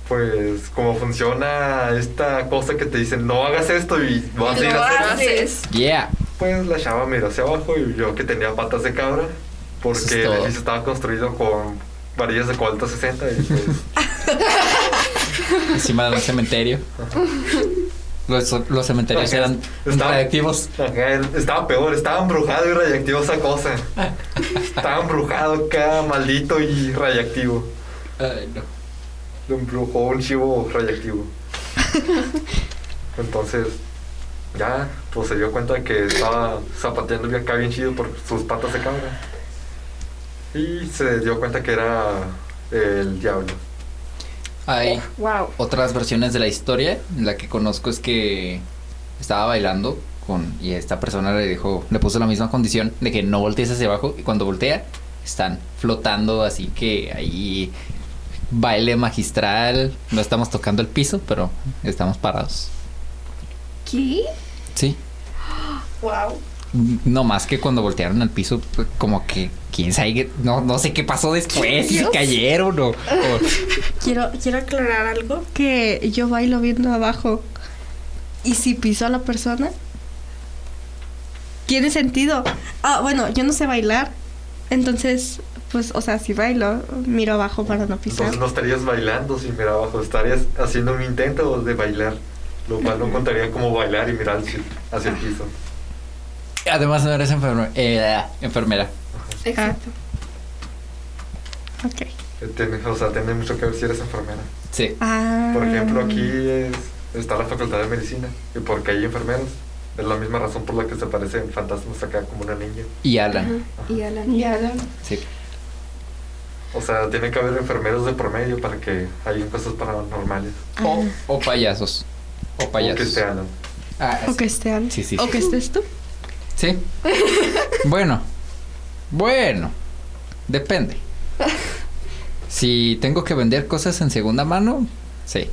pues, como funciona esta cosa que te dicen, no hagas esto y vas a Y ir lo a hacer. haces. Yeah. Pues la chava miró hacia abajo y vio que tenía patas de cabra. Porque es el edificio estaba construido con varillas de cobalto 60 y pues, Encima de un cementerio. Los, los cementerios eran Estaba- radiactivos. Estaba peor, estaba embrujado y radiactivo esa cosa. Estaba embrujado acá, maldito y radiactivo. Ay, no. Lo embrujó un chivo radiactivo. Entonces, ya, pues se dio cuenta de que estaba zapateando bien acá bien chido por sus patas de cabra. Y se dio cuenta que era el diablo. Hay Wow. otras versiones de la historia. La que conozco es que estaba bailando con y esta persona le dijo, le puso la misma condición de que no voltees hacia abajo y cuando voltea están flotando, así que ahí baile magistral. No estamos tocando el piso, pero estamos parados. ¿Qué? Sí. Wow. No más que cuando voltearon al piso, pues, como que quién sabe, no, no sé qué pasó después, si cayeron o, o- Quiero, quiero aclarar algo. Que yo bailo viendo abajo. Y si piso a la persona. Tiene sentido. Ah, bueno, yo no sé bailar. Entonces, pues, o sea, si bailo, miro abajo para no pisar. Entonces no estarías bailando sin mirar abajo, estarías haciendo un intento de bailar, lo cual no contaría como bailar y mirar hacia, hacia el piso. Además no eres enfermera. eh, enfermera. Exacto. Ok. Eh, o sea, tiene mucho que ver si eres enfermera. Sí. Ah. Por ejemplo, aquí es- está la facultad de medicina y porque hay enfermeros. Es la misma razón por la que se parecen fantasmas acá como una niña. Y Alan. Y Alan. Y Alan. Sí. O sea, tiene que haber enfermeros de promedio para que hayan cosas paranormales. O, Ah. o payasos. O payasos. O que sean. Ah, O que esté Al. Sí, sí, O sí. que estés tú. Sí. bueno. Bueno. Depende. Si tengo que vender cosas en segunda mano, sí.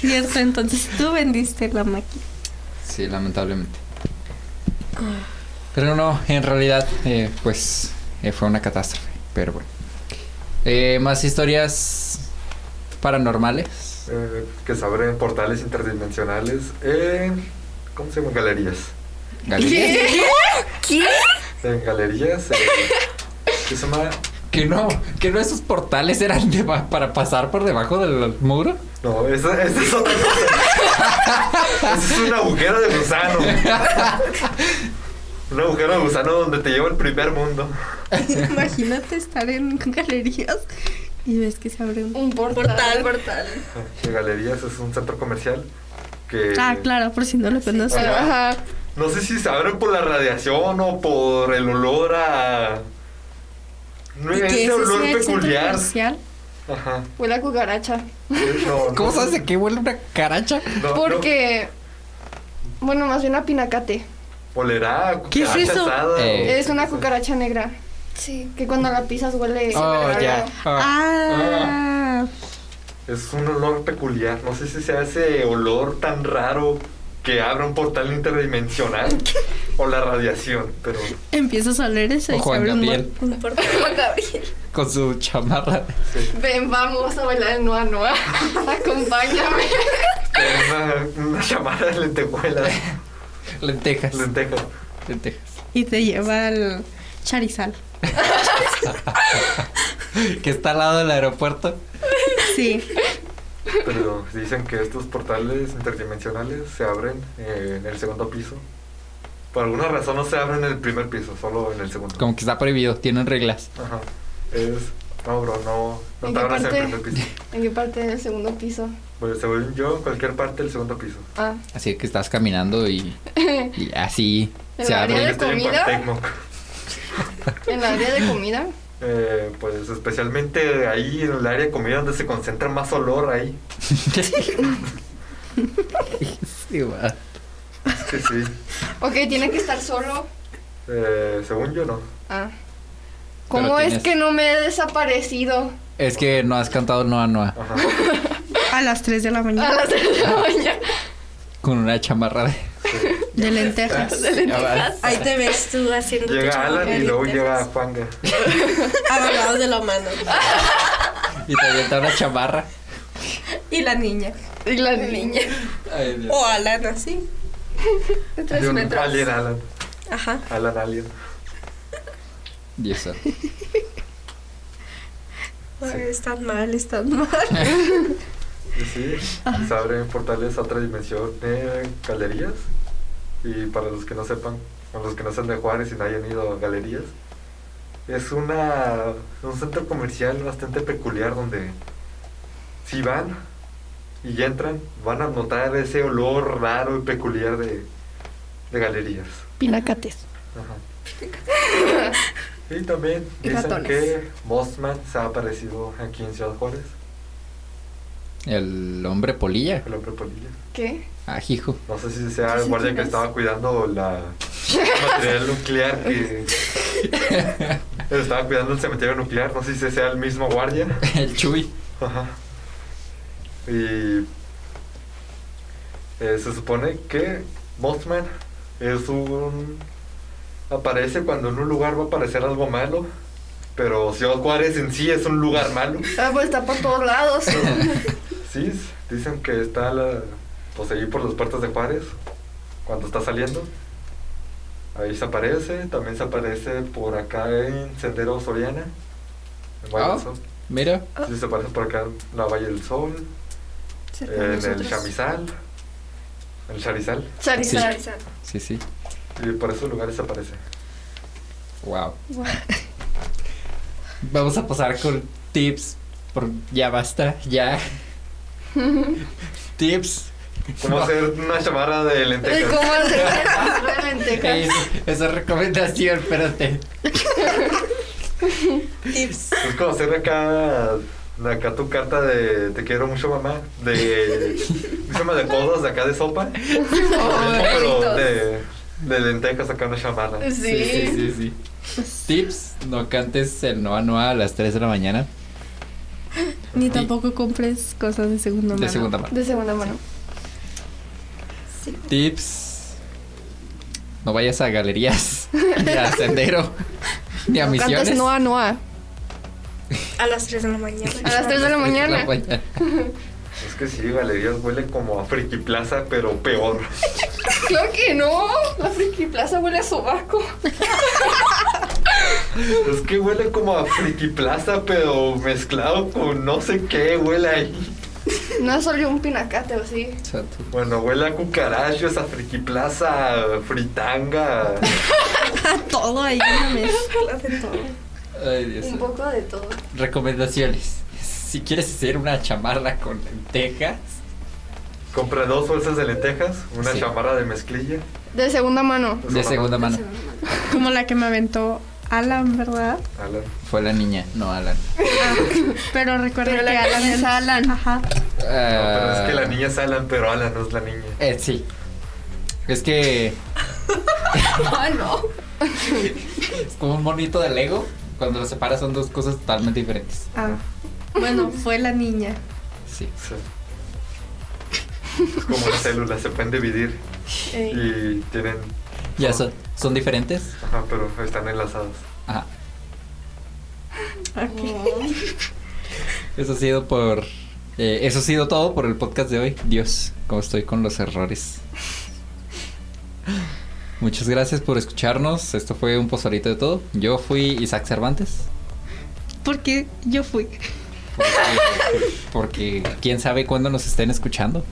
cierto, entonces tú vendiste la máquina. Sí, lamentablemente. Pero no, en realidad, eh, pues eh, fue una catástrofe. Pero bueno. Eh, más historias paranormales. Que se abren portales interdimensionales en. ¿Cómo se llama? Galerías. ¿Galerías? ¿Qué? ¿Qué? En galerías. ¿Qué se llama? Que no, que no esos portales eran para pasar por debajo del muro. No, esa, esa es otra cosa. es un agujero de gusano. un agujero de gusano donde te lleva el primer mundo. Imagínate estar en galerías y ves que se abre un, portal. portal. Galerías es un centro comercial que... Ah, claro, por si no lo conoces. No sé si se abren por la radiación o por el olor a no es ese olor peculiar. Ajá. Huele a cucaracha. ¿Cómo sabes de qué huele una caracha? Porque. Bueno, más bien a pinacate. Olerá ¿Qué es eso? Eh, es una cucaracha negra. Sí. Que cuando la pisas huele. Oh, ya. Ah. ah. Es un olor peculiar. No sé si sea ese olor tan raro que abra un portal interdimensional o la radiación, pero... Empiezas a leer eso y se abre un, portal. Con su chamarra. Ven, vamos a bailar el Noa Noa. Acompáñame. Una, una chamarra de lentejuelas. Lentejas. Lentejas. Lentejas. Y te lleva al Charizal. que está al lado del aeropuerto. Sí. Pero dicen que estos portales interdimensionales se abren en el segundo piso. Por alguna razón no se abren en el primer piso, solo en el segundo. Como que está prohibido, tienen reglas. Ajá. Es. No, bro, no. No te abras en el primer piso. ¿En qué parte del segundo piso? Pues según yo, en cualquier parte del segundo piso. Ah. Así que estás caminando y. y así. ¿En se abre. de comida? ¿En la área de comida? Eh, pues especialmente ahí en el área de comida donde se concentra más olor ahí. sí, va. Sí, sí. Ok, tiene que estar solo. Eh, según yo no. Ah. ¿Cómo es que no me he desaparecido? Es que no has cantado Noa Noa. A las 3 de la mañana. A las 3 de la mañana. Con una chamarra de... De lentejas. De lentejas. Ahí te ves tú haciendo Llega Alan y luego llega Juanga. Agarrados de la mano. Y te avienta una chamarra. Y la niña. Y la niña. o Alan así. De tres metros. Alien Alan. Ajá. Alan Alien. Y eso. Están mal, están mal. Sí, se abren portales a otra dimensión de galerías. Y para los que no sepan, para los que no sean de Juárez y no hayan ido a galerías, es una un centro comercial bastante peculiar donde si van y entran, van a notar ese olor raro y peculiar de, de galerías. Pinacates. Ajá. y también dicen que Mossman se ha aparecido aquí en Ciudad Juárez. El hombre polilla. El hombre polilla. ¿Qué? Ah, hijo. No sé si sea el guardia que estaba cuidando la material nuclear que estaba cuidando el cementerio nuclear. No sé si sea el mismo guardia. el Chuy. Ajá. Y eh, se supone que Mothman es un aparece cuando en un lugar va a aparecer algo malo. Pero Ciudad Juárez en sí es un lugar malo. Ah, pues está por todos lados. Sí, dicen que está la, pues ahí por las puertas de Juárez, cuando está saliendo. Ahí se aparece, también se aparece por acá en Sendero Soriana. En ah, mira. Sí, se aparece por acá en la Valle del Sol. en el Chamizal. En el Charizal. Charizal. Sí. sí, Y por esos lugares se aparece. Wow. Vamos a pasar con tips. Por, ya basta, ya. Tips. ¿Cómo hacer una chamarra de lentejas? ¿Cómo hacer una de lentejas? esa recomendación, espérate. Tips. Es como hacer acá, acá tu carta de te quiero mucho mamá, de, ¿cómo de codos de acá de sopa. pero de, de lentejas acá una chamarra. Sí. Sí, sí, sí, Tips, no cantes el Noa Noa a las 3 de la mañana. Ni tampoco compres cosas de segunda mano. De segunda mano. De segunda mano. Sí. Tips. No vayas a galerías, ni a sendero, ni a misiones. no a Noa. A las 3 de la mañana. A las 3 de la mañana. Es que sí, galerías huele como a Friki Plaza, pero peor. Claro que no. La Friki Plaza huele a sobaco. Es que huele como a Friki Plaza, pero mezclado con no sé qué huele ahí. No solo un pinacate o sí. Bueno, huele a cucarachos, a Friki Plaza, fritanga. todo ahí, una mezcla de todo. Ay, Dios un poco de todo. Recomendaciones. Si quieres hacer una chamarra con lentejas. Compra dos bolsas de lentejas, una chamarra de mezclilla. De segunda mano. De segunda mano. Como la que me aventó Alan, ¿verdad? Alan. Fue la niña, no Alan. Ah, pero recuerda que Alan es Alan. Ajá. pero es que la niña es Alan, pero Alan no es la niña. Eh, sí. Es que. ah, no. es como un monito de Lego. Cuando lo separas son dos cosas totalmente diferentes. Ah. Bueno, fue la niña. Sí. sí. Es como las células, se pueden dividir. Y tienen ¿Ya son, son diferentes? Ajá, pero están enlazados. Ajá. Eso ha sido por... Eh, eso ha sido todo por el podcast de hoy. Dios, cómo estoy con los errores. Muchas gracias por escucharnos. Esto fue un pozorito de todo. Yo fui Isaac Cervantes. Porque yo fui. Porque, quién sabe cuándo nos estén escuchando.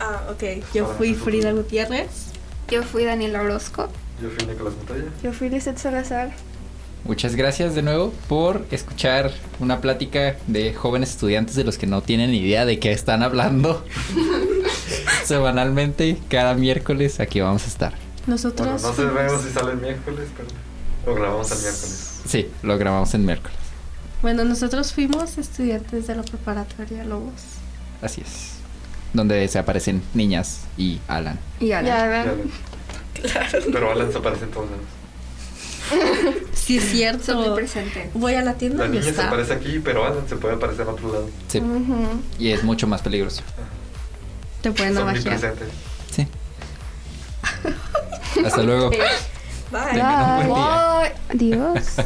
Ah, ok. Yo fui Frida Gutiérrez. Yo fui Daniela Orozco. Yo fui Nicolás Montoya. Yo fui Lizeth Salazar. Muchas gracias de nuevo por escuchar una plática de jóvenes estudiantes de los que no tienen ni idea de qué están hablando. Semanalmente, cada miércoles aquí vamos a estar. Nosotros. no sabemos si sale el miércoles, pero lo grabamos el miércoles. Sí, lo grabamos el miércoles. Bueno, nosotros fuimos estudiantes de la preparatoria Lobos. Así es donde se aparecen niñas y Alan. Y Alan. Claro. Pero Alan se aparece en todos lados. Sí, es cierto. Presente. Voy a la tienda. La niña se aparece aquí, pero Alan se puede aparecer en otro lado. Sí. Y es mucho más peligroso. Te pueden Son Sí. Hasta luego. Bye. Bye. Bye. Adiós.